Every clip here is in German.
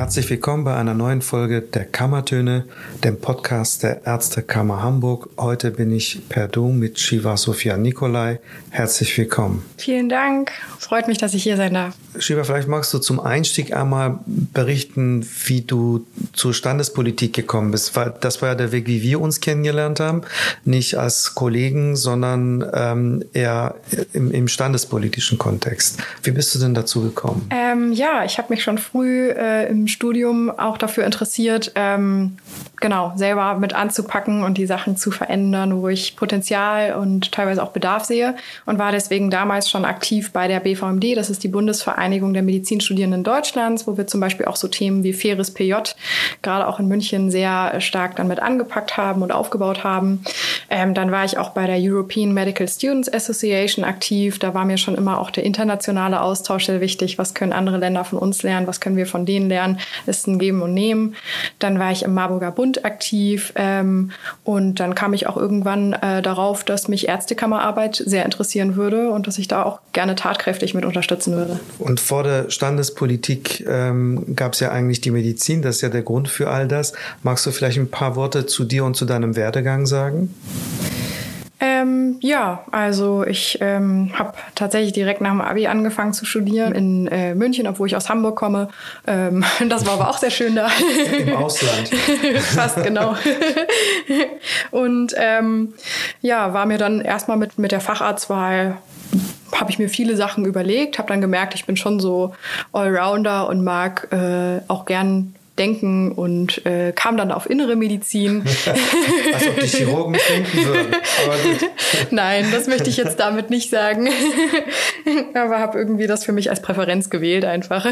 Herzlich willkommen bei einer neuen Folge der Kammertöne, dem Podcast der Ärztekammer Hamburg. Heute bin ich per Du mit Shiva Sophia Nikolai. Herzlich willkommen. Vielen Dank. Freut mich, dass ich hier sein darf. Shiva, vielleicht magst du zum Einstieg einmal berichten, wie du zur Standespolitik gekommen bist. Das war ja der Weg, wie wir uns kennengelernt haben. Nicht als Kollegen, sondern ähm, eher im, im, standespolitischen Kontext. Wie bist du denn dazu gekommen? Ähm, ja, ich habe mich schon früh äh, im Studium auch dafür interessiert, ähm, genau, selber mit anzupacken und die Sachen zu verändern, wo ich Potenzial und teilweise auch Bedarf sehe und war deswegen damals schon aktiv bei der BVMD. Das ist die Bundesvereinigung der Medizinstudierenden Deutschlands, wo wir zum Beispiel auch so Themen wie faires PJ gerade auch in München sehr stark dann mit angepackt haben und aufgebaut haben. Ähm, dann war ich auch bei der European Medical Students Association aktiv. Da war mir schon immer auch der internationale Austausch sehr wichtig. Was können andere Länder von uns lernen? Was können wir von denen lernen? Ist ein Geben und Nehmen. Dann war ich im Marburger Bund aktiv ähm, und dann kam ich auch irgendwann äh, darauf, dass mich Ärztekammerarbeit sehr interessieren würde und dass ich da auch gerne tatkräftig mit unterstützen würde. Und vor der Standespolitik ähm, gab es ja eigentlich die Medizin. Das ist ja der Grund für all das. Magst du vielleicht ein paar Worte zu dir und zu deinem Werdegang sagen? Ähm, ja, also ich ähm, habe tatsächlich direkt nach dem Abi angefangen zu studieren in äh, München, obwohl ich aus Hamburg komme. Ähm, das war aber auch sehr schön da. Im Ausland. Fast genau. Und ähm, ja, war mir dann erstmal mit, mit der Facharztwahl habe ich mir viele Sachen überlegt, habe dann gemerkt, ich bin schon so Allrounder und mag äh, auch gern denken und äh, kam dann auf innere Medizin. Als ob die Chirurgen denken würden. Nein, das möchte ich jetzt damit nicht sagen. Aber habe irgendwie das für mich als Präferenz gewählt einfach.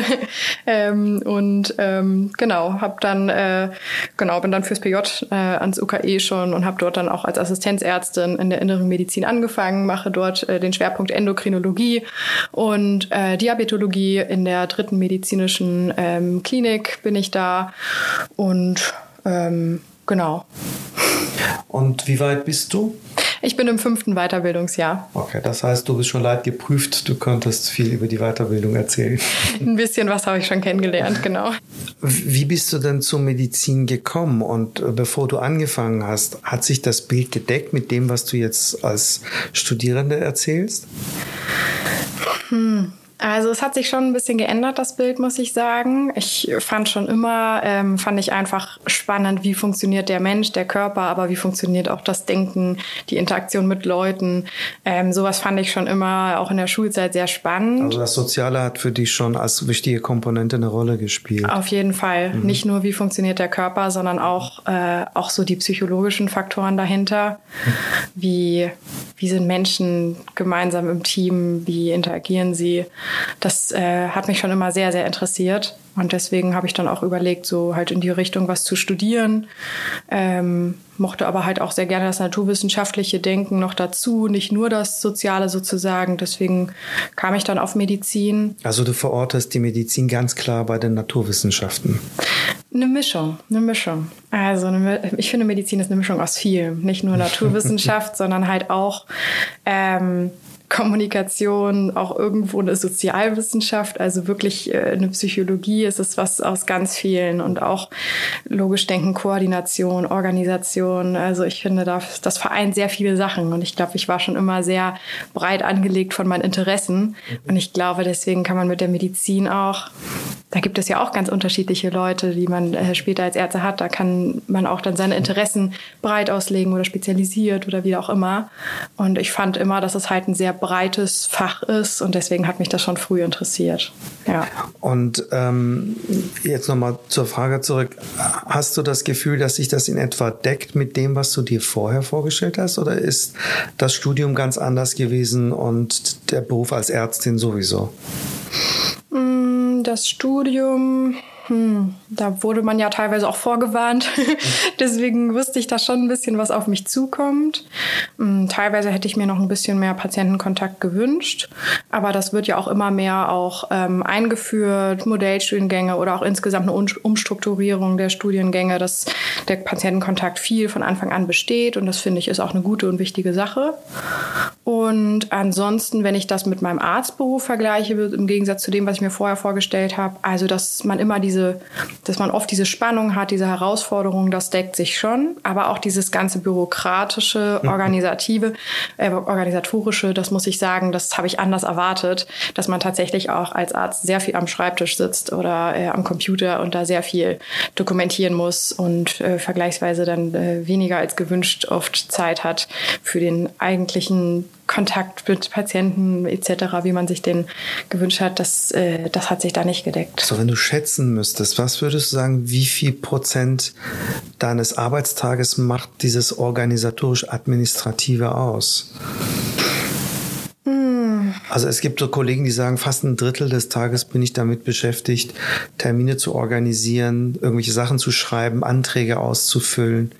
Ähm, und ähm, genau, habe dann äh, genau bin dann fürs PJ äh, ans UKE schon und habe dort dann auch als Assistenzärztin in der inneren Medizin angefangen, mache dort äh, den Schwerpunkt Endokrinologie und äh, Diabetologie in der dritten medizinischen ähm, Klinik bin ich da und ähm, genau. Und wie weit bist du? Ich bin im fünften Weiterbildungsjahr. Okay, das heißt, du bist schon leid geprüft. Du könntest viel über die Weiterbildung erzählen. Ein bisschen was habe ich schon kennengelernt, genau. Wie bist du denn zur Medizin gekommen? Und äh, bevor du angefangen hast, hat sich das Bild gedeckt mit dem, was du jetzt als Studierende erzählst? Hm. Also es hat sich schon ein bisschen geändert, das Bild, muss ich sagen. Ich fand schon immer, ähm, fand ich einfach spannend, wie funktioniert der Mensch, der Körper, aber wie funktioniert auch das Denken, die Interaktion mit Leuten. Ähm, sowas fand ich schon immer auch in der Schulzeit sehr spannend. Also das Soziale hat für dich schon als wichtige Komponente eine Rolle gespielt. Auf jeden Fall. Mhm. Nicht nur, wie funktioniert der Körper, sondern auch, äh, auch so die psychologischen Faktoren dahinter. Wie, wie sind Menschen gemeinsam im Team? Wie interagieren sie? Das äh, hat mich schon immer sehr, sehr interessiert. Und deswegen habe ich dann auch überlegt, so halt in die Richtung was zu studieren. Ähm, mochte aber halt auch sehr gerne das naturwissenschaftliche Denken noch dazu, nicht nur das Soziale sozusagen. Deswegen kam ich dann auf Medizin. Also du verortest die Medizin ganz klar bei den Naturwissenschaften. Eine Mischung, eine Mischung. Also eine, ich finde, Medizin ist eine Mischung aus vielem. Nicht nur Naturwissenschaft, sondern halt auch ähm, Kommunikation, auch irgendwo eine Sozialwissenschaft, also wirklich äh, eine Psychologie. Es ist was aus ganz vielen und auch logisch denken, Koordination, Organisation. Also ich finde, das, das vereint sehr viele Sachen und ich glaube, ich war schon immer sehr breit angelegt von meinen Interessen und ich glaube, deswegen kann man mit der Medizin auch da gibt es ja auch ganz unterschiedliche Leute, die man äh, später als Ärzte hat. Da kann man auch dann seine Interessen breit auslegen oder spezialisiert oder wie auch immer. Und ich fand immer, dass es halt ein sehr breites Fach ist und deswegen hat mich das schon früh interessiert. Ja. Und ähm, jetzt nochmal zur Frage zurück. Hast du das Gefühl, dass sich das in etwa deckt mit dem, was du dir vorher vorgestellt hast? Oder ist das Studium ganz anders gewesen und der Beruf als Ärztin sowieso? das Studium hm, da wurde man ja teilweise auch vorgewarnt. Deswegen wusste ich da schon ein bisschen, was auf mich zukommt. Hm, teilweise hätte ich mir noch ein bisschen mehr Patientenkontakt gewünscht. Aber das wird ja auch immer mehr auch ähm, eingeführt, Modellstudiengänge oder auch insgesamt eine Umstrukturierung der Studiengänge, dass der Patientenkontakt viel von Anfang an besteht. Und das finde ich ist auch eine gute und wichtige Sache. Und ansonsten, wenn ich das mit meinem Arztberuf vergleiche, im Gegensatz zu dem, was ich mir vorher vorgestellt habe, also dass man immer diese, dass man oft diese Spannung hat, diese Herausforderung, das deckt sich schon. Aber auch dieses ganze bürokratische, mhm. organisative, äh, organisatorische, das muss ich sagen, das habe ich anders erwartet, dass man tatsächlich auch als Arzt sehr viel am Schreibtisch sitzt oder äh, am Computer und da sehr viel dokumentieren muss und äh, vergleichsweise dann äh, weniger als gewünscht oft Zeit hat für den eigentlichen Kontakt mit Patienten etc., wie man sich den gewünscht hat, das, äh, das hat sich da nicht gedeckt. So, wenn du schätzen müsstest, was würdest du sagen, wie viel Prozent deines Arbeitstages macht dieses organisatorisch-administrative aus? Also es gibt so Kollegen, die sagen, fast ein Drittel des Tages bin ich damit beschäftigt, Termine zu organisieren, irgendwelche Sachen zu schreiben, Anträge auszufüllen.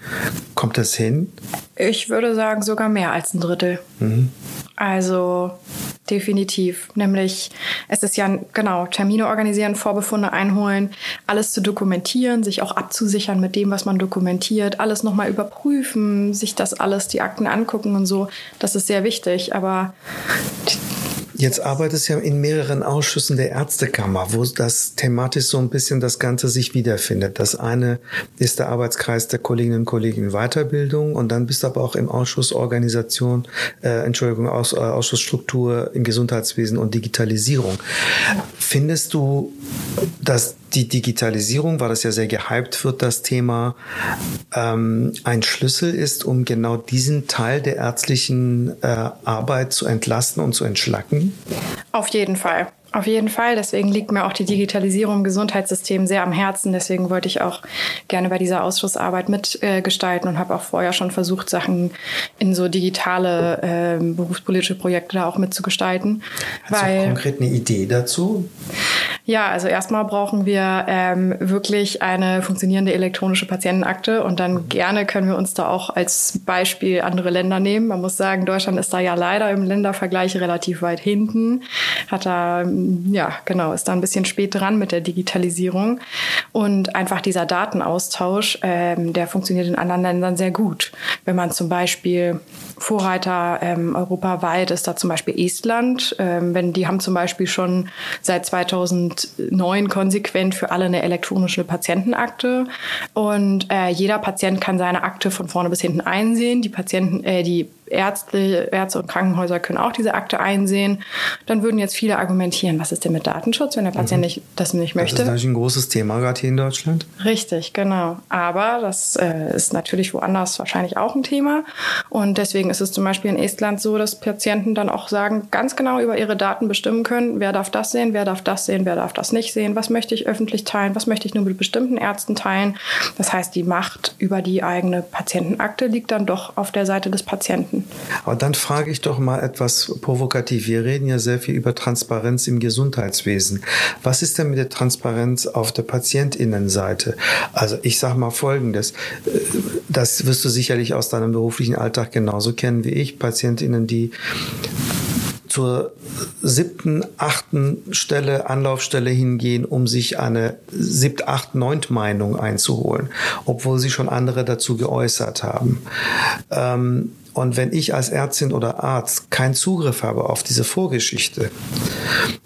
Kommt das hin? Ich würde sagen, sogar mehr als ein Drittel. Mhm. Also definitiv. Nämlich, es ist ja genau, Termine organisieren, Vorbefunde einholen, alles zu dokumentieren, sich auch abzusichern mit dem, was man dokumentiert, alles nochmal überprüfen, sich das alles, die Akten angucken und so. Das ist sehr wichtig. Aber Jetzt arbeitest du ja in mehreren Ausschüssen der Ärztekammer, wo das thematisch so ein bisschen das Ganze sich wiederfindet. Das eine ist der Arbeitskreis der Kolleginnen und Kollegen in Weiterbildung und dann bist du aber auch im Ausschuss Organisation, äh, Entschuldigung, Aus, äh, Ausschussstruktur im Gesundheitswesen und Digitalisierung. Findest du, dass die Digitalisierung, weil das ja sehr gehypt wird, das Thema, ähm, ein Schlüssel ist, um genau diesen Teil der ärztlichen äh, Arbeit zu entlasten und zu entschlacken? Auf jeden Fall. Auf jeden Fall. Deswegen liegt mir auch die Digitalisierung im Gesundheitssystem sehr am Herzen. Deswegen wollte ich auch gerne bei dieser Ausschussarbeit mitgestalten äh, und habe auch vorher schon versucht, Sachen in so digitale äh, berufspolitische Projekte da auch mitzugestalten. Hast weil, du konkret eine Idee dazu? Ja, also erstmal brauchen wir ähm, wirklich eine funktionierende elektronische Patientenakte und dann mhm. gerne können wir uns da auch als Beispiel andere Länder nehmen. Man muss sagen, Deutschland ist da ja leider im Ländervergleich relativ weit hinten, hat da ja, genau, ist da ein bisschen spät dran mit der Digitalisierung. Und einfach dieser Datenaustausch, ähm, der funktioniert in anderen Ländern sehr gut. Wenn man zum Beispiel Vorreiter ähm, europaweit ist da zum Beispiel Estland. Ähm, wenn die haben zum Beispiel schon seit 2009 konsequent für alle eine elektronische Patientenakte und äh, jeder Patient kann seine Akte von vorne bis hinten einsehen. Die Patienten, äh, die Ärzte, Ärzte und Krankenhäuser können auch diese Akte einsehen. Dann würden jetzt viele argumentieren, was ist denn mit Datenschutz, wenn der Patient mhm. nicht, das nicht möchte? Das ist natürlich ein großes Thema gerade hier in Deutschland. Richtig, genau. Aber das äh, ist natürlich woanders wahrscheinlich auch ein Thema. Und deswegen ist es zum Beispiel in Estland so, dass Patienten dann auch sagen, ganz genau über ihre Daten bestimmen können, wer darf das sehen, wer darf das sehen, wer darf das nicht sehen, was möchte ich öffentlich teilen, was möchte ich nur mit bestimmten Ärzten teilen. Das heißt, die Macht über die eigene Patientenakte liegt dann doch auf der Seite des Patienten. Aber dann frage ich doch mal etwas provokativ. Wir reden ja sehr viel über Transparenz im Gesundheitswesen. Was ist denn mit der Transparenz auf der Patientinnenseite? Also ich sage mal Folgendes. Das wirst du sicherlich aus deinem beruflichen Alltag genauso kennen wie ich. Patientinnen, die zur siebten, achten Stelle, Anlaufstelle hingehen, um sich eine siebt, acht, neunt Meinung einzuholen, obwohl sie schon andere dazu geäußert haben. Ähm, und wenn ich als Ärztin oder Arzt keinen Zugriff habe auf diese Vorgeschichte,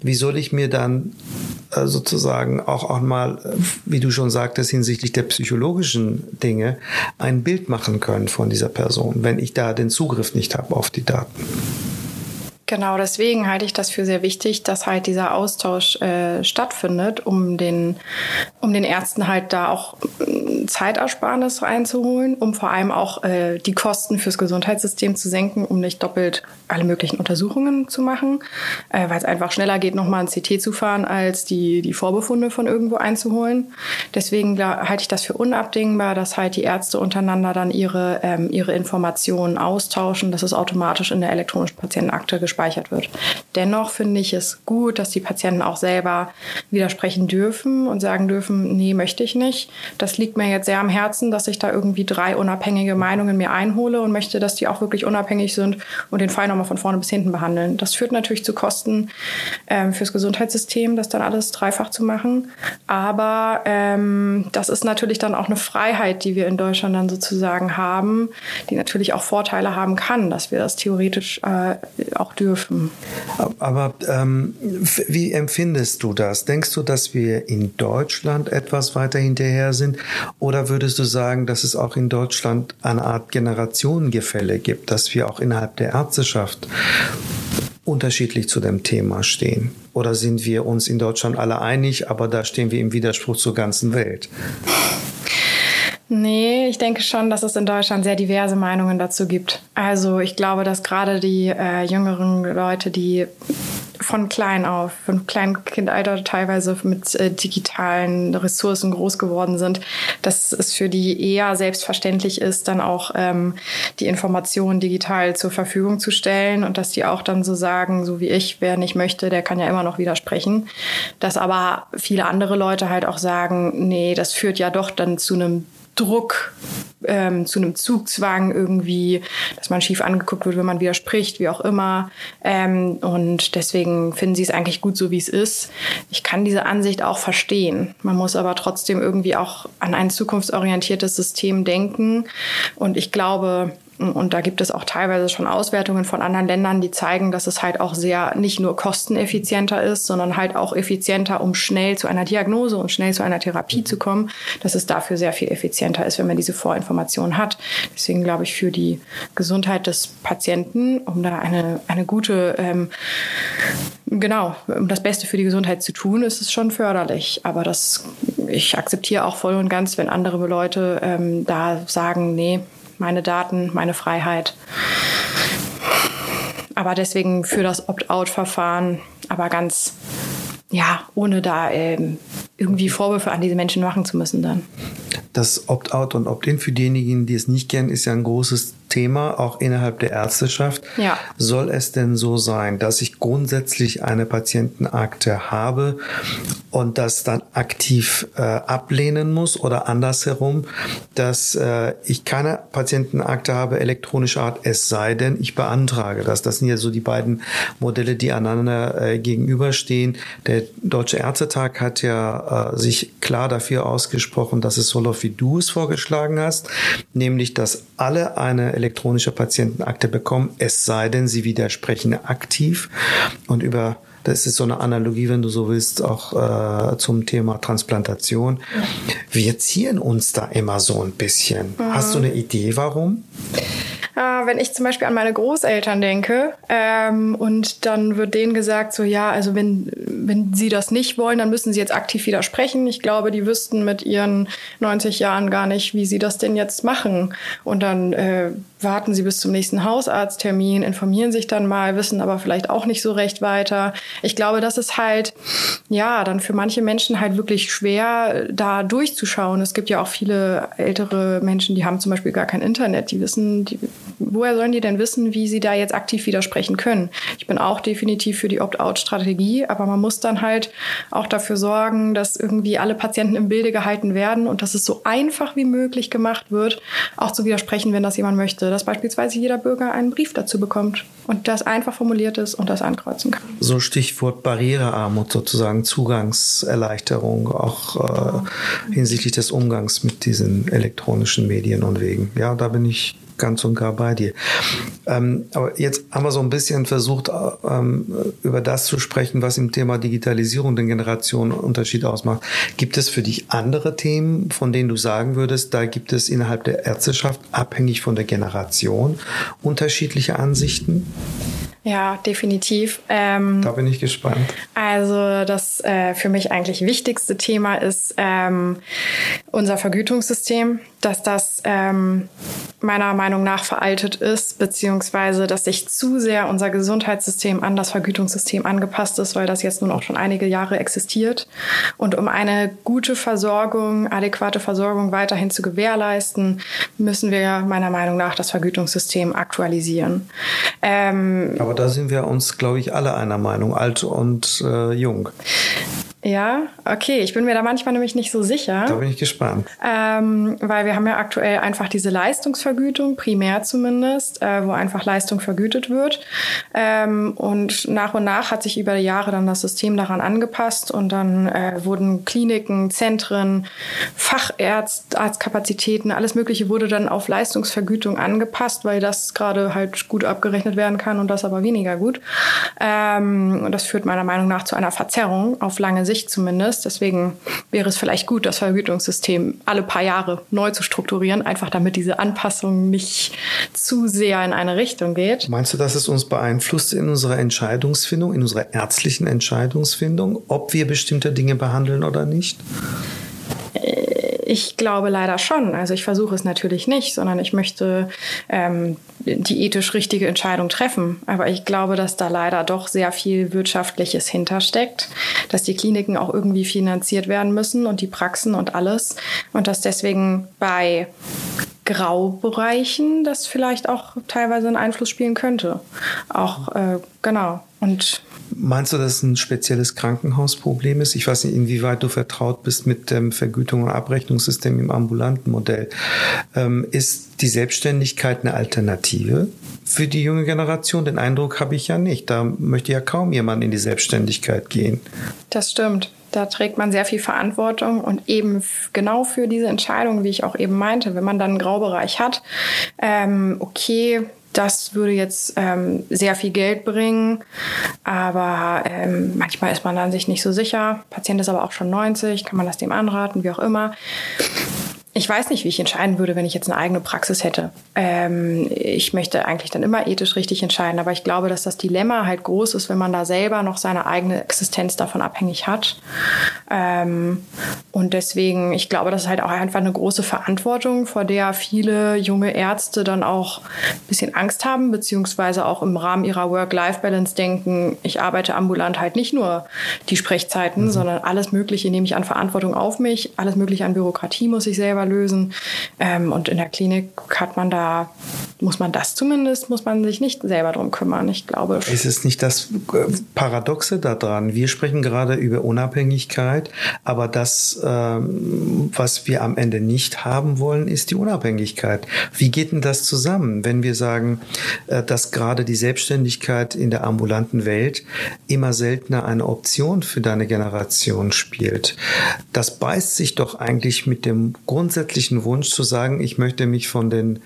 wie soll ich mir dann äh, sozusagen auch, auch mal, wie du schon sagtest, hinsichtlich der psychologischen Dinge ein Bild machen können von dieser Person, wenn ich da den Zugriff nicht habe auf die Daten? Genau, deswegen halte ich das für sehr wichtig, dass halt dieser Austausch äh, stattfindet, um den, um den Ärzten halt da auch äh, Zeitersparnis reinzuholen, um vor allem auch äh, die Kosten fürs Gesundheitssystem zu senken, um nicht doppelt alle möglichen Untersuchungen zu machen, äh, weil es einfach schneller geht, nochmal ein CT zu fahren, als die, die Vorbefunde von irgendwo einzuholen. Deswegen halte ich das für unabdingbar, dass halt die Ärzte untereinander dann ihre, ähm, ihre Informationen austauschen, dass es automatisch in der elektronischen Patientenakte gespeichert wird. Dennoch finde ich es gut, dass die Patienten auch selber widersprechen dürfen und sagen dürfen, nee, möchte ich nicht. Das liegt mir jetzt sehr am Herzen, dass ich da irgendwie drei unabhängige Meinungen mir einhole und möchte, dass die auch wirklich unabhängig sind und den Fall nochmal von vorne bis hinten behandeln. Das führt natürlich zu Kosten ähm, fürs Gesundheitssystem, das dann alles dreifach zu machen. Aber ähm, das ist natürlich dann auch eine Freiheit, die wir in Deutschland dann sozusagen haben, die natürlich auch Vorteile haben kann, dass wir das theoretisch äh, auch dürfen. Aber ähm, wie empfindest du das? Denkst du, dass wir in Deutschland etwas weiter hinterher sind? Oder würdest du sagen, dass es auch in Deutschland eine Art Generationengefälle gibt, dass wir auch innerhalb der Ärzteschaft unterschiedlich zu dem Thema stehen? Oder sind wir uns in Deutschland alle einig, aber da stehen wir im Widerspruch zur ganzen Welt? Nee, ich denke schon, dass es in Deutschland sehr diverse Meinungen dazu gibt. Also ich glaube, dass gerade die äh, jüngeren Leute, die von klein auf, von kleinem Kindalter teilweise mit äh, digitalen Ressourcen groß geworden sind, dass es für die eher selbstverständlich ist, dann auch ähm, die Informationen digital zur Verfügung zu stellen und dass die auch dann so sagen, so wie ich, wer nicht möchte, der kann ja immer noch widersprechen. Dass aber viele andere Leute halt auch sagen, nee, das führt ja doch dann zu einem Druck ähm, zu einem Zugzwang irgendwie, dass man schief angeguckt wird, wenn man widerspricht, wie auch immer. Ähm, und deswegen finden sie es eigentlich gut, so wie es ist. Ich kann diese Ansicht auch verstehen. Man muss aber trotzdem irgendwie auch an ein zukunftsorientiertes System denken. Und ich glaube, und da gibt es auch teilweise schon Auswertungen von anderen Ländern, die zeigen, dass es halt auch sehr nicht nur kosteneffizienter ist, sondern halt auch effizienter, um schnell zu einer Diagnose und schnell zu einer Therapie zu kommen, dass es dafür sehr viel effizienter ist, wenn man diese Vorinformationen hat. Deswegen glaube ich, für die Gesundheit des Patienten, um da eine, eine gute, ähm, genau, um das Beste für die Gesundheit zu tun, ist es schon förderlich. Aber das, ich akzeptiere auch voll und ganz, wenn andere Leute ähm, da sagen, nee, meine Daten, meine Freiheit. Aber deswegen für das Opt-out-Verfahren, aber ganz, ja, ohne da ähm, irgendwie Vorwürfe an diese Menschen machen zu müssen dann. Das Opt-out und Opt-in für diejenigen, die es nicht kennen, ist ja ein großes Thema, auch innerhalb der Ärzteschaft. Ja. Soll es denn so sein, dass ich grundsätzlich eine Patientenakte habe und das dann aktiv äh, ablehnen muss oder andersherum, dass äh, ich keine Patientenakte habe elektronischer Art, es sei denn, ich beantrage das. Das sind ja so die beiden Modelle, die einander äh, gegenüberstehen. Der Deutsche Ärztetag hat ja äh, sich klar dafür ausgesprochen, dass es so läuft, wie du es vorgeschlagen hast, nämlich dass alle eine elektronische Patientenakte bekommen, es sei denn, sie widersprechen aktiv und über das ist so eine Analogie, wenn du so willst, auch äh, zum Thema Transplantation. Wir ziehen uns da immer so ein bisschen. Mhm. Hast du eine Idee, warum? Äh, wenn ich zum Beispiel an meine Großeltern denke ähm, und dann wird denen gesagt, so ja, also wenn, wenn sie das nicht wollen, dann müssen sie jetzt aktiv widersprechen. Ich glaube, die wüssten mit ihren 90 Jahren gar nicht, wie sie das denn jetzt machen. Und dann äh, warten sie bis zum nächsten Hausarzttermin, informieren sich dann mal, wissen aber vielleicht auch nicht so recht weiter. Ich glaube, das ist halt, ja, dann für manche Menschen halt wirklich schwer, da durchzuschauen. Es gibt ja auch viele ältere Menschen, die haben zum Beispiel gar kein Internet, die wissen, die woher sollen die denn wissen, wie sie da jetzt aktiv widersprechen können? Ich bin auch definitiv für die Opt-out-Strategie, aber man muss dann halt auch dafür sorgen, dass irgendwie alle Patienten im Bilde gehalten werden und dass es so einfach wie möglich gemacht wird, auch zu widersprechen, wenn das jemand möchte. Dass beispielsweise jeder Bürger einen Brief dazu bekommt und das einfach formuliert ist und das ankreuzen kann. So Stichwort Barrierearmut sozusagen, Zugangserleichterung, auch äh, hinsichtlich des Umgangs mit diesen elektronischen Medien und Wegen. Ja, da bin ich ganz und gar bei dir. Ähm, aber jetzt haben wir so ein bisschen versucht, ähm, über das zu sprechen, was im Thema Digitalisierung den Generationenunterschied ausmacht. Gibt es für dich andere Themen, von denen du sagen würdest, da gibt es innerhalb der Ärzteschaft, abhängig von der Generation, unterschiedliche Ansichten? Ja, definitiv. Ähm, da bin ich gespannt. Also das äh, für mich eigentlich wichtigste Thema ist ähm, unser Vergütungssystem. Dass das ähm, meiner Meinung nach veraltet ist, beziehungsweise dass sich zu sehr unser Gesundheitssystem an das Vergütungssystem angepasst ist, weil das jetzt nun auch schon einige Jahre existiert. Und um eine gute Versorgung, adäquate Versorgung weiterhin zu gewährleisten, müssen wir meiner Meinung nach das Vergütungssystem aktualisieren. Ähm, Aber da sind wir uns, glaube ich, alle einer Meinung, alt und äh, jung. Ja, okay. Ich bin mir da manchmal nämlich nicht so sicher. Da bin ich gespannt. Ähm, weil wir haben ja aktuell einfach diese Leistungsvergütung, primär zumindest, äh, wo einfach Leistung vergütet wird. Ähm, und nach und nach hat sich über die Jahre dann das System daran angepasst und dann äh, wurden Kliniken, Zentren, Facharztkapazitäten, alles Mögliche wurde dann auf Leistungsvergütung angepasst, weil das gerade halt gut abgerechnet werden kann und das aber weniger gut. Ähm, und das führt meiner Meinung nach zu einer Verzerrung auf lange Sicht Sicht zumindest. Deswegen wäre es vielleicht gut, das Vergütungssystem alle paar Jahre neu zu strukturieren, einfach damit diese Anpassung nicht zu sehr in eine Richtung geht. Meinst du, dass es uns beeinflusst in unserer Entscheidungsfindung, in unserer ärztlichen Entscheidungsfindung, ob wir bestimmte Dinge behandeln oder nicht? Ich glaube leider schon. Also ich versuche es natürlich nicht, sondern ich möchte ähm, die ethisch richtige Entscheidung treffen. Aber ich glaube, dass da leider doch sehr viel Wirtschaftliches hintersteckt, dass die Kliniken auch irgendwie finanziert werden müssen und die Praxen und alles. Und dass deswegen bei Graubereichen das vielleicht auch teilweise einen Einfluss spielen könnte. Auch, äh, genau. Und Meinst du, dass es ein spezielles Krankenhausproblem ist? Ich weiß nicht, inwieweit du vertraut bist mit dem Vergütung- und Abrechnungssystem im ambulanten Modell. Ähm, ist die Selbstständigkeit eine Alternative für die junge Generation? Den Eindruck habe ich ja nicht. Da möchte ja kaum jemand in die Selbstständigkeit gehen. Das stimmt. Da trägt man sehr viel Verantwortung und eben genau für diese Entscheidung, wie ich auch eben meinte, wenn man dann einen Graubereich hat, ähm, okay, das würde jetzt ähm, sehr viel Geld bringen, aber ähm, manchmal ist man dann sich nicht so sicher. Patient ist aber auch schon 90, kann man das dem anraten, wie auch immer. Ich weiß nicht, wie ich entscheiden würde, wenn ich jetzt eine eigene Praxis hätte. Ähm, ich möchte eigentlich dann immer ethisch richtig entscheiden, aber ich glaube, dass das Dilemma halt groß ist, wenn man da selber noch seine eigene Existenz davon abhängig hat. Ähm, und deswegen, ich glaube, das ist halt auch einfach eine große Verantwortung, vor der viele junge Ärzte dann auch ein bisschen Angst haben, beziehungsweise auch im Rahmen ihrer Work-Life-Balance denken, ich arbeite ambulant halt nicht nur die Sprechzeiten, mhm. sondern alles Mögliche nehme ich an Verantwortung auf mich, alles Mögliche an Bürokratie muss ich selber lösen. Ähm, und in der Klinik hat man da, muss man das zumindest, muss man sich nicht selber drum kümmern. Ich glaube. Ist es nicht das äh, Paradoxe daran? Wir sprechen gerade über Unabhängigkeit, aber das, ähm, was wir am Ende nicht haben wollen, ist die Unabhängigkeit. Wie geht denn das zusammen, wenn wir sagen, äh, dass gerade die Selbstständigkeit in der ambulanten Welt immer seltener eine Option für deine Generation spielt? Das beißt sich doch eigentlich mit dem Grund grundsätzlichen Wunsch zu sagen, ich möchte mich von den,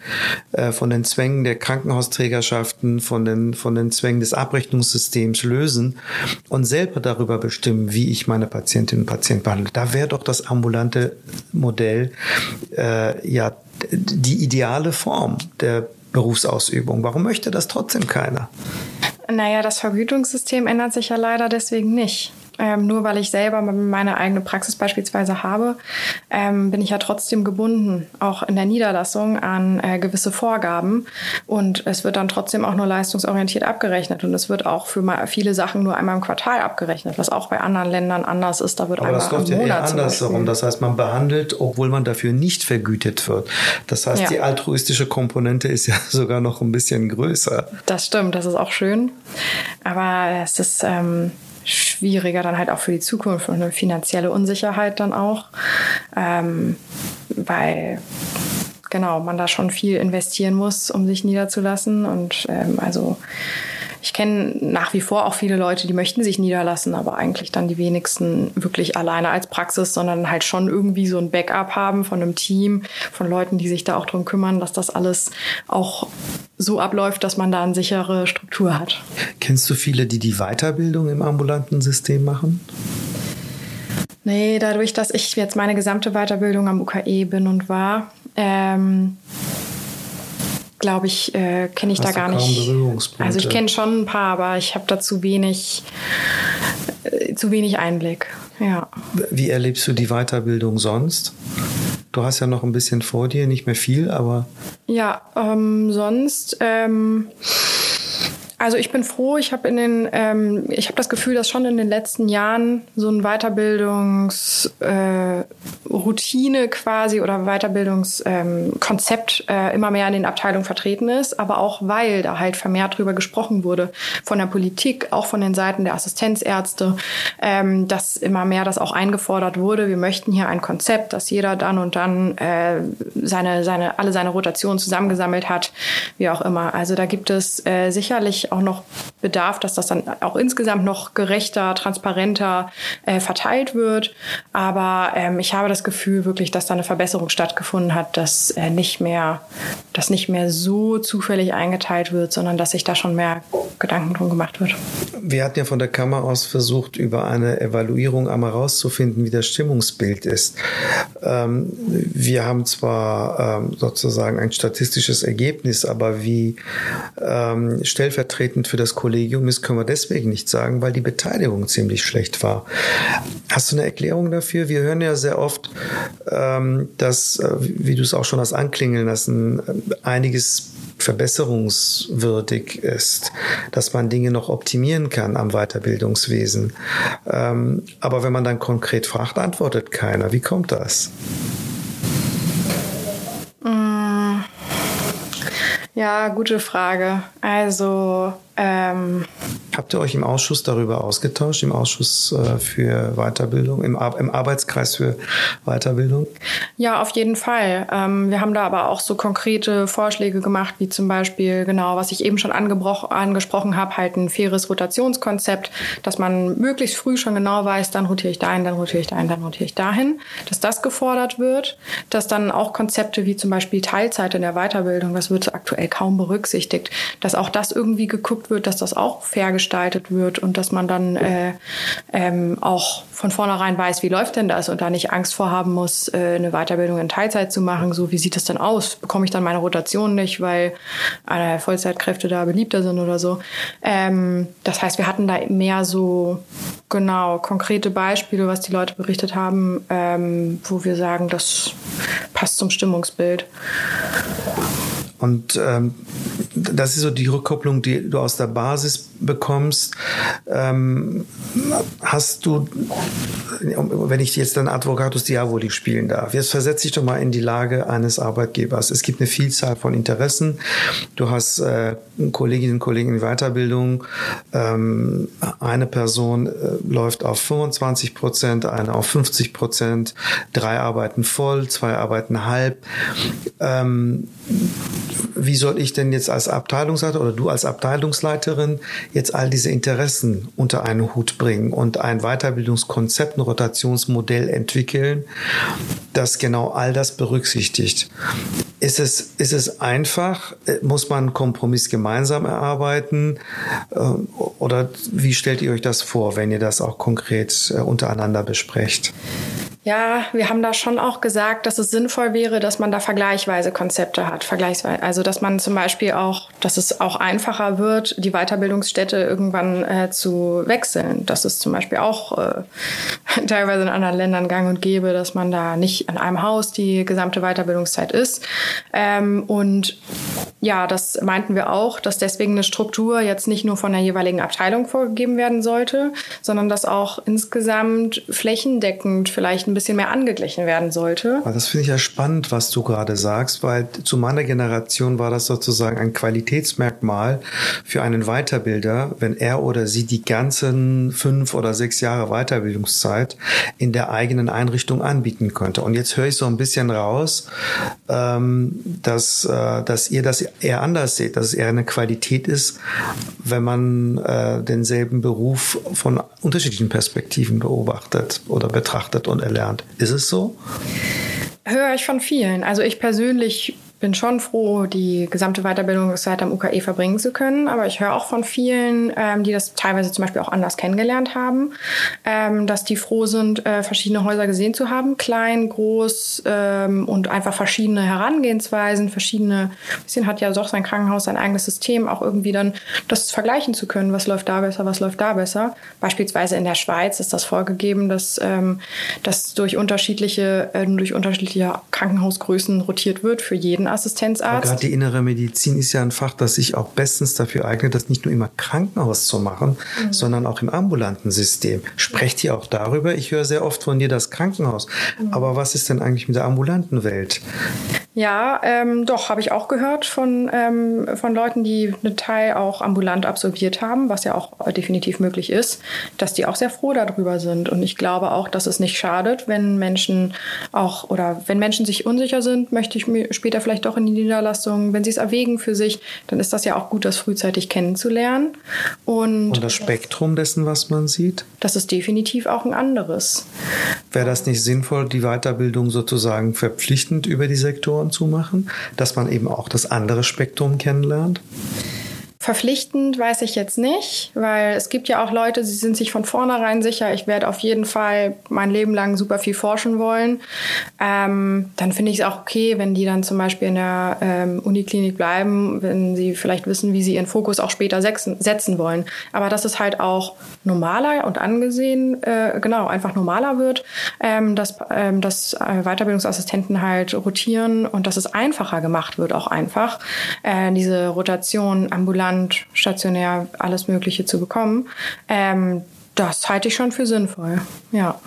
äh, von den Zwängen der Krankenhausträgerschaften, von den, von den Zwängen des Abrechnungssystems lösen und selber darüber bestimmen, wie ich meine Patientinnen und Patienten behandle. Da wäre doch das ambulante Modell äh, ja die ideale Form der Berufsausübung. Warum möchte das trotzdem keiner? Naja, das Vergütungssystem ändert sich ja leider deswegen nicht. Ähm, nur weil ich selber meine eigene Praxis beispielsweise habe, ähm, bin ich ja trotzdem gebunden, auch in der Niederlassung an äh, gewisse Vorgaben. Und es wird dann trotzdem auch nur leistungsorientiert abgerechnet. Und es wird auch für viele Sachen nur einmal im Quartal abgerechnet, was auch bei anderen Ländern anders ist. Da wird Aber einmal das läuft ja eher andersherum. Das heißt, man behandelt, obwohl man dafür nicht vergütet wird. Das heißt, ja. die altruistische Komponente ist ja sogar noch ein bisschen größer. Das stimmt, das ist auch schön. Aber es ist, ähm, schwieriger dann halt auch für die Zukunft und eine finanzielle Unsicherheit dann auch, ähm, weil genau man da schon viel investieren muss, um sich niederzulassen. Und ähm, also ich kenne nach wie vor auch viele Leute, die möchten sich niederlassen, aber eigentlich dann die wenigsten wirklich alleine als Praxis, sondern halt schon irgendwie so ein Backup haben von einem Team, von Leuten, die sich da auch drum kümmern, dass das alles auch so abläuft, dass man da eine sichere Struktur hat. Kennst du viele, die die Weiterbildung im ambulanten System machen? Nee, dadurch, dass ich jetzt meine gesamte Weiterbildung am UKE bin und war, ähm, glaube ich, äh, kenne ich Hast da gar nicht. Also ich kenne schon ein paar, aber ich habe da zu wenig, äh, zu wenig Einblick. Ja. Wie erlebst du die Weiterbildung sonst? Du hast ja noch ein bisschen vor dir, nicht mehr viel, aber. Ja, ähm, sonst. Ähm also ich bin froh, ich habe in den, ähm, ich habe das Gefühl, dass schon in den letzten Jahren so ein Weiterbildungsroutine äh, quasi oder Weiterbildungskonzept ähm, äh, immer mehr in den Abteilungen vertreten ist, aber auch weil da halt vermehrt drüber gesprochen wurde von der Politik, auch von den Seiten der Assistenzärzte, ähm, dass immer mehr das auch eingefordert wurde. Wir möchten hier ein Konzept, dass jeder dann und dann äh, seine, seine, alle seine Rotationen zusammengesammelt hat, wie auch immer. Also da gibt es äh, auch noch Bedarf, dass das dann auch insgesamt noch gerechter, transparenter äh, verteilt wird. Aber ähm, ich habe das Gefühl wirklich, dass da eine Verbesserung stattgefunden hat, dass äh, nicht mehr, dass nicht mehr so zufällig eingeteilt wird, sondern dass sich da schon mehr Gedanken drum gemacht wird. Wir hatten ja von der Kammer aus versucht, über eine Evaluierung einmal herauszufinden, wie das Stimmungsbild ist. Ähm, wir haben zwar ähm, sozusagen ein statistisches Ergebnis, aber wie ähm, stellvertretend stellvertretend für das Kollegium ist, können wir deswegen nicht sagen, weil die Beteiligung ziemlich schlecht war. Hast du eine Erklärung dafür? Wir hören ja sehr oft, ähm, dass, äh, wie du es auch schon hast anklingeln lassen, äh, einiges verbesserungswürdig ist, dass man Dinge noch optimieren kann am Weiterbildungswesen. Ähm, aber wenn man dann konkret fragt, antwortet keiner. Wie kommt das? Ja, gute Frage. Also ähm, Habt ihr euch im Ausschuss darüber ausgetauscht, im Ausschuss äh, für Weiterbildung, im, Ar im, Arbeitskreis für Weiterbildung? Ja, auf jeden Fall. Ähm, wir haben da aber auch so konkrete Vorschläge gemacht, wie zum Beispiel, genau, was ich eben schon angesprochen habe, halt ein faires Rotationskonzept, dass man möglichst früh schon genau weiß, dann rotiere ich dahin, dann rotiere ich dahin, dann rotiere ich dahin, dass das gefordert wird, dass dann auch Konzepte wie zum Beispiel Teilzeit in der Weiterbildung, das wird aktuell kaum berücksichtigt, dass auch das irgendwie geguckt wird, dass das auch fair gestaltet wird und dass man dann äh, ähm, auch von vornherein weiß, wie läuft denn das und da nicht Angst vorhaben muss, äh, eine Weiterbildung in Teilzeit zu machen. So, wie sieht das denn aus? Bekomme ich dann meine Rotation nicht, weil äh, Vollzeitkräfte da beliebter sind oder so? Ähm, das heißt, wir hatten da mehr so genau konkrete Beispiele, was die Leute berichtet haben, ähm, wo wir sagen, das passt zum Stimmungsbild. Und ähm, das ist so die Rückkopplung, die du aus der Basis bekommst. Ähm, hast du, wenn ich jetzt dann Advocatus Diaboli spielen darf, jetzt versetze dich doch mal in die Lage eines Arbeitgebers. Es gibt eine Vielzahl von Interessen. Du hast äh, Kolleginnen und Kollegen in Weiterbildung. Ähm, eine Person äh, läuft auf 25 Prozent, eine auf 50 Prozent, drei arbeiten voll, zwei arbeiten halb. Ähm, wie soll ich denn jetzt als Abteilungsleiter oder du als Abteilungsleiterin jetzt all diese Interessen unter einen Hut bringen und ein Weiterbildungskonzept, ein Rotationsmodell entwickeln, das genau all das berücksichtigt? Ist es, ist es einfach? Muss man einen Kompromiss gemeinsam erarbeiten? Äh, oder wie stellt ihr euch das vor, wenn ihr das auch konkret äh, untereinander besprecht? Ja, wir haben da schon auch gesagt, dass es sinnvoll wäre, dass man da vergleichweise Konzepte hat. Vergleichsweise, also dass man zum Beispiel auch, dass es auch einfacher wird, die Weiterbildungsstätte irgendwann äh, zu wechseln. Das ist zum Beispiel auch äh, teilweise in anderen Ländern gang und gäbe, dass man da nicht an einem Haus die gesamte Weiterbildungszeit ist. Ähm, und ja, das meinten wir auch, dass deswegen eine Struktur jetzt nicht nur von der jeweiligen Abteilung vorgegeben werden sollte, sondern dass auch insgesamt flächendeckend vielleicht ein bisschen mehr angeglichen werden sollte. Das finde ich ja spannend, was du gerade sagst, weil zu meiner Generation war das sozusagen ein Qualitätsmerkmal für einen Weiterbilder, wenn er oder sie die ganzen fünf oder sechs Jahre Weiterbildungszeit in der eigenen Einrichtung anbieten konnte. Und jetzt höre ich so ein bisschen raus, ähm, dass, äh, dass ihr das eher anders seht, dass es eher eine Qualität ist, wenn man äh, denselben Beruf von unterschiedlichen Perspektiven beobachtet oder betrachtet und erlernt. Ist es so? Höre ich von vielen. Also ich persönlich bin schon froh, die gesamte Weiterbildungszeit am UKE verbringen zu können. Aber ich höre auch von vielen, ähm, die das teilweise zum Beispiel auch anders kennengelernt haben, ähm, dass die froh sind, äh, verschiedene Häuser gesehen zu haben. Klein, groß ähm, und einfach verschiedene Herangehensweisen, verschiedene, ein bisschen hat ja doch sein Krankenhaus sein eigenes System, auch irgendwie dann das vergleichen zu können. Was läuft da besser, was läuft da besser. Beispielsweise in der Schweiz ist das vorgegeben, dass, ähm, dass durch unterschiedliche, äh, durch unterschiedliche Krankenhausgrößen rotiert wird für jeden Assistenzarzt. Gerade die innere Medizin ist ja ein Fach, das sich auch bestens dafür eignet, das nicht nur immer Krankenhaus zu machen, mhm. sondern auch im ambulanten System. Sprecht ihr auch darüber? Ich höre sehr oft von dir das Krankenhaus. Mhm. Aber was ist denn eigentlich mit der ambulanten Welt? Ja, ähm, doch, habe ich auch gehört von, ähm, von Leuten, die einen Teil auch ambulant absolviert haben, was ja auch definitiv möglich ist, dass die auch sehr froh darüber sind. Und ich glaube auch, dass es nicht schadet, wenn Menschen auch oder wenn Menschen sich unsicher sind, möchte ich mir später vielleicht doch in die Niederlassung, wenn sie es erwägen für sich, dann ist das ja auch gut, das frühzeitig kennenzulernen. Und, Und das Spektrum dessen, was man sieht? Das ist definitiv auch ein anderes. Wäre das nicht sinnvoll, die Weiterbildung sozusagen verpflichtend über die Sektoren zu machen, dass man eben auch das andere Spektrum kennenlernt? Verpflichtend weiß ich jetzt nicht, weil es gibt ja auch Leute, sie sind sich von vornherein sicher, ich werde auf jeden Fall mein Leben lang super viel forschen wollen. Ähm, dann finde ich es auch okay, wenn die dann zum Beispiel in der ähm, Uniklinik bleiben, wenn sie vielleicht wissen, wie sie ihren Fokus auch später setzen, wollen. Aber dass es halt auch normaler und angesehen, äh, genau, einfach normaler wird, ähm, dass, ähm, dass äh, Weiterbildungsassistenten halt rotieren und dass es einfacher gemacht wird, auch einfach. Äh, diese Rotation ambulant ambulant, stationär, alles Mögliche zu bekommen. Ähm, das halte ich schon für sinnvoll, ja.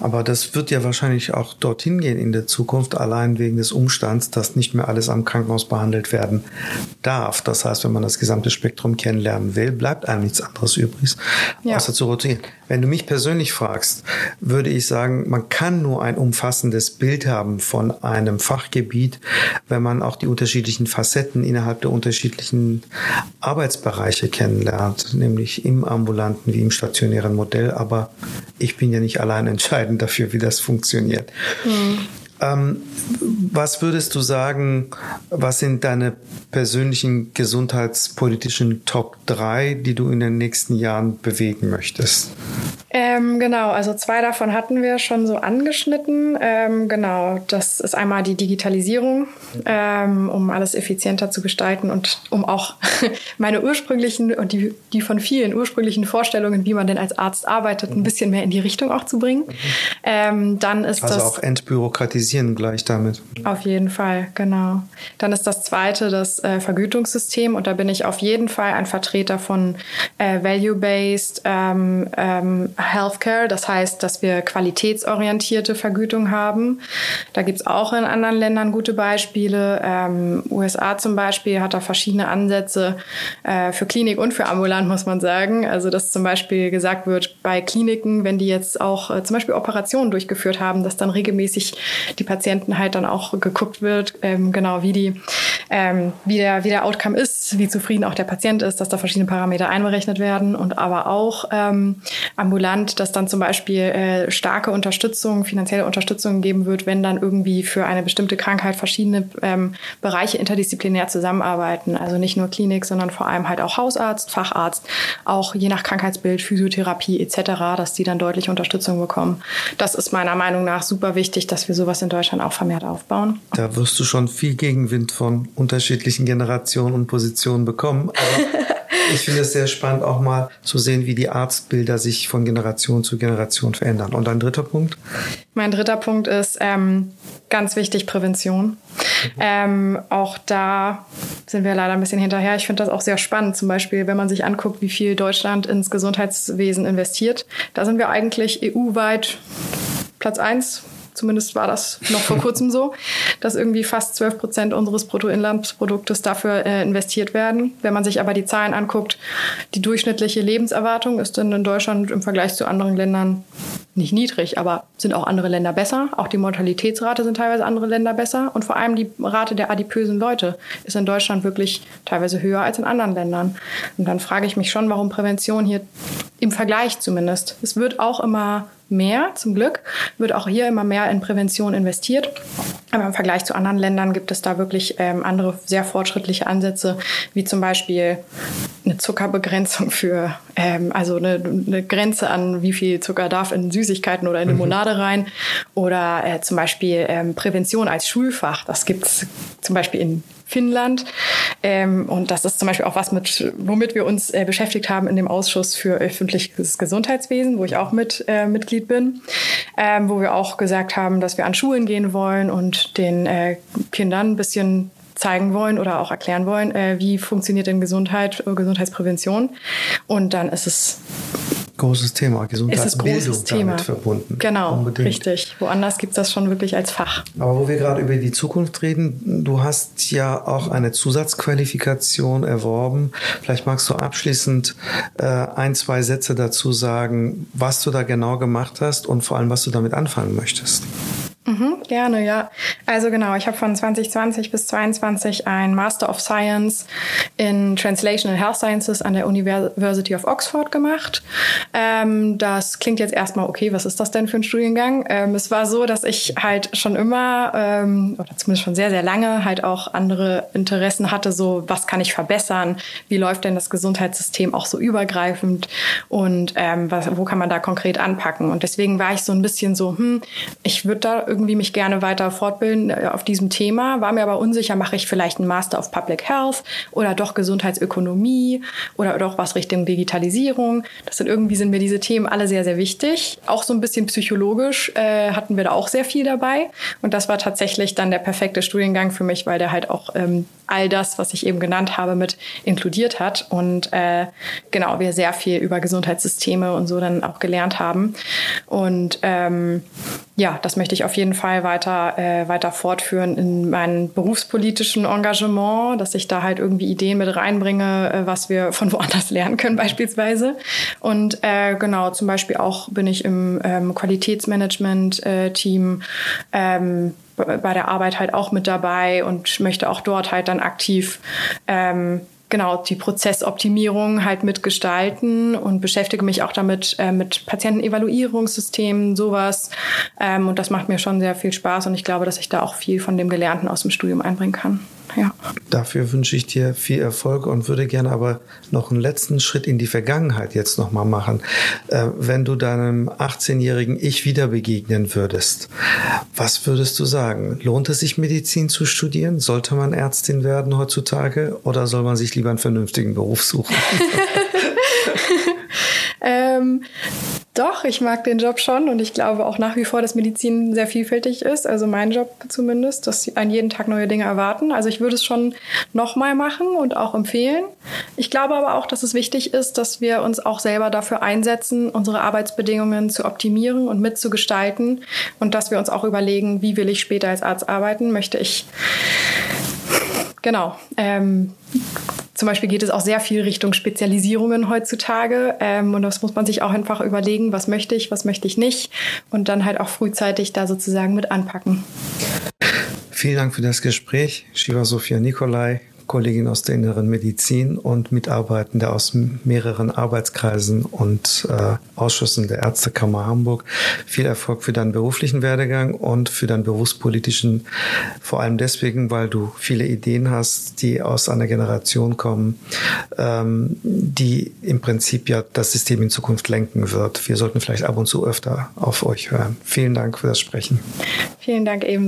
Aber das wird ja wahrscheinlich auch dorthin gehen in der Zukunft, allein wegen des Umstands, dass nicht mehr alles am Krankenhaus behandelt werden darf. Das heißt, wenn man das gesamte Spektrum kennenlernen will, bleibt einem nichts anderes übrig, ja. außer zu rotieren. Wenn du mich persönlich fragst, würde ich sagen, man kann nur ein umfassendes Bild haben von einem Fachgebiet, wenn man auch die unterschiedlichen Facetten innerhalb der unterschiedlichen Arbeitsbereiche kennenlernt, nämlich im ambulanten wie im stationären Modell. Aber ich bin ja nicht allein entscheidend dafür, wie das funktioniert. Mhm. Ähm, was würdest du sagen, was sind deine persönlichen gesundheitspolitischen Top 3, die du in den nächsten Jahren bewegen möchtest? Ähm, genau, also zwei davon hatten wir schon so angeschnitten. Ähm, genau, das ist einmal die Digitalisierung, ähm, um alles effizienter zu gestalten und um auch meine ursprünglichen und die, die von vielen ursprünglichen Vorstellungen, wie man denn als Arzt arbeitet, ein bisschen mehr in die Richtung auch zu bringen. Ähm, dann ist also das auch entbürokratisieren gleich damit. Auf jeden Fall, genau. Dann ist das zweite das äh, Vergütungssystem und da bin ich auf jeden Fall ein Vertreter von äh, Value-Based ähm, ähm, Healthcare. Das heißt, dass wir qualitätsorientierte Vergütung haben. Da gibt's auch in anderen Ländern gute Beispiele. Ähm, USA zum Beispiel hat da verschiedene Ansätze äh, für Klinik und für ambulant, muss man sagen. Also dass zum Beispiel gesagt wird, bei Kliniken, wenn die jetzt auch äh, zum Beispiel Operationen durchgeführt haben, dass dann regelmäßig die Patienten halt dann auch geguckt wird, ähm, genau wie die, ähm, wie der, wie der Outcome ist, wie zufrieden auch der Patient ist, dass da verschiedene Parameter einberechnet werden und aber auch ähm, ambulant, dass dann zum Beispiel äh, starke Unterstützung, finanzielle Unterstützung geben wird, wenn dann irgendwie für eine bestimmte Krankheit verschiedene ähm, Bereiche interdisziplinär zusammenarbeiten. Also nicht nur Klinik, sondern vor allem halt auch Hausarzt, Facharzt, auch je nach Krankheitsbild, Physiotherapie etc., dass die dann deutlich Unterstützung bekommen. Das ist meiner Meinung nach super wichtig, dass wir sowas in Deutschland auch vermehrt aufbauen. Da wirst du schon viel Gegenwind von unterschiedlichen Generationen und Positionen bekommen. Aber ich finde es sehr spannend, auch mal zu sehen, wie die Arztbilder sich von Generation zu Generation verändern. Und ein dritter Punkt? Mein dritter Punkt ist ähm, ganz wichtig, Prävention. Mhm. Ähm, auch da sind wir leider ein bisschen hinterher. Ich finde das auch sehr spannend. Zum Beispiel, wenn man sich anguckt, wie viel Deutschland ins Gesundheitswesen investiert. Da sind wir eigentlich EU-weit Platz eins Zumindest war das noch vor kurzem so, dass irgendwie fast 12 Prozent unseres Bruttoinlandsproduktes dafür äh, investiert werden. Wenn man sich aber die Zahlen anguckt, die durchschnittliche Lebenserwartung ist dann in Deutschland im Vergleich zu anderen Ländern nicht niedrig, aber sind auch andere Länder besser. Auch die Mortalitätsrate sind teilweise andere Länder besser. Und vor allem die Rate der adipösen Leute ist in Deutschland wirklich teilweise höher als in anderen Ländern. Und dann frage ich mich schon, warum Prävention hier im Vergleich zumindest. Es wird auch immer mehr, zum Glück, wird auch hier immer mehr in Prävention investiert. Aber im Vergleich zu anderen Ländern gibt es da wirklich ähm, andere sehr fortschrittliche Ansätze, wie zum Beispiel eine Zuckerbegrenzung für, ähm, also eine, eine, Grenze an, wie viel Zucker darf in Süßigkeiten oder in mhm. Limonade rein. Oder äh, zum Beispiel ähm, Prävention als Schulfach. Das gibt es zum Beispiel in Finnland. Ähm, und das ist zum Beispiel auch was, mit, womit wir uns äh, beschäftigt haben in dem Ausschuss für öffentliches Gesundheitswesen, wo ich auch mit äh, Mitglied bin, ähm, wo wir auch gesagt haben, dass wir an Schulen gehen wollen und den äh, Kindern ein bisschen zeigen wollen oder auch erklären wollen, äh, wie funktioniert denn Gesundheit, äh, Gesundheitsprävention. Und dann ist es großes Thema, Gesundheitsbildung damit verbunden. Genau, Unbedingt. richtig. Woanders gibt es das schon wirklich als Fach. Aber wo wir gerade über die Zukunft reden, du hast ja auch eine Zusatzqualifikation erworben. Vielleicht magst du abschließend äh, ein, zwei Sätze dazu sagen, was du da genau gemacht hast und vor allem, was du damit anfangen möchtest. Gerne, ja. Also genau, ich habe von 2020 bis 2022 ein Master of Science in Translation and Health Sciences an der University of Oxford gemacht. Ähm, das klingt jetzt erstmal, okay, was ist das denn für ein Studiengang? Ähm, es war so, dass ich halt schon immer, ähm, oder zumindest schon sehr, sehr lange, halt auch andere Interessen hatte, so was kann ich verbessern? Wie läuft denn das Gesundheitssystem auch so übergreifend? Und ähm, was, wo kann man da konkret anpacken? Und deswegen war ich so ein bisschen so, hm, ich würde da irgendwie mich gerne weiter fortbilden äh, auf diesem Thema, war mir aber unsicher, mache ich vielleicht einen Master of Public Health oder doch Gesundheitsökonomie oder doch was Richtung Digitalisierung. Das sind irgendwie sind mir diese Themen alle sehr, sehr wichtig. Auch so ein bisschen psychologisch äh, hatten wir da auch sehr viel dabei. Und das war tatsächlich dann der perfekte Studiengang für mich, weil der halt auch ähm, all das, was ich eben genannt habe, mit inkludiert hat. Und äh, genau, wir sehr viel über Gesundheitssysteme und so dann auch gelernt haben. Und ähm, ja, das möchte ich auf jeden Fall weiter, äh, weiter fortführen in meinem berufspolitischen Engagement, dass ich da halt irgendwie Ideen mit reinbringe, äh, was wir von woanders lernen können beispielsweise. Und äh, genau, zum Beispiel auch bin ich im ähm, Qualitätsmanagement-Team. Äh, ähm, bei der Arbeit halt auch mit dabei und möchte auch dort halt dann aktiv ähm, genau die Prozessoptimierung halt mitgestalten und beschäftige mich auch damit äh, mit Patientenevaluierungssystemen, sowas. Ähm, und das macht mir schon sehr viel Spaß und ich glaube, dass ich da auch viel von dem Gelernten aus dem Studium einbringen kann. Ja. Dafür wünsche ich dir viel Erfolg und würde gerne aber noch einen letzten Schritt in die Vergangenheit jetzt nochmal machen. Äh, wenn du deinem 18-jährigen Ich wieder begegnen würdest, was würdest du sagen? Lohnt es sich, Medizin zu studieren? Sollte man Ärztin werden heutzutage oder soll man sich lieber einen vernünftigen Beruf suchen? ähm, doch, ich mag den Job schon und ich glaube auch nach wie vor, dass Medizin sehr vielfältig ist. Also mein Job zumindest, dass sie an jeden Tag neue Dinge erwarten. Also ich würde es schon nochmal machen und auch empfehlen. Ich glaube aber auch, dass es wichtig ist, dass wir uns auch selber dafür einsetzen, unsere Arbeitsbedingungen zu optimieren und mitzugestalten und dass wir uns auch überlegen, wie will ich später als Arzt arbeiten? Möchte ich Genau. Ähm, zum Beispiel geht es auch sehr viel Richtung Spezialisierungen heutzutage. Ähm, und das muss man sich auch einfach überlegen, was möchte ich, was möchte ich nicht. Und dann halt auch frühzeitig da sozusagen mit anpacken. Vielen Dank für das Gespräch, Shiva Sophia Nikolai. Kollegin aus der inneren Medizin und Mitarbeitende aus mehreren Arbeitskreisen und äh, Ausschüssen der Ärztekammer Hamburg. Viel Erfolg für deinen beruflichen Werdegang und für deinen berufspolitischen, vor allem deswegen, weil du viele Ideen hast, die aus einer Generation kommen, ähm, die im Prinzip ja das System in Zukunft lenken wird. Wir sollten vielleicht ab und zu öfter auf euch hören. Vielen Dank für das Sprechen. Vielen Dank ebenso.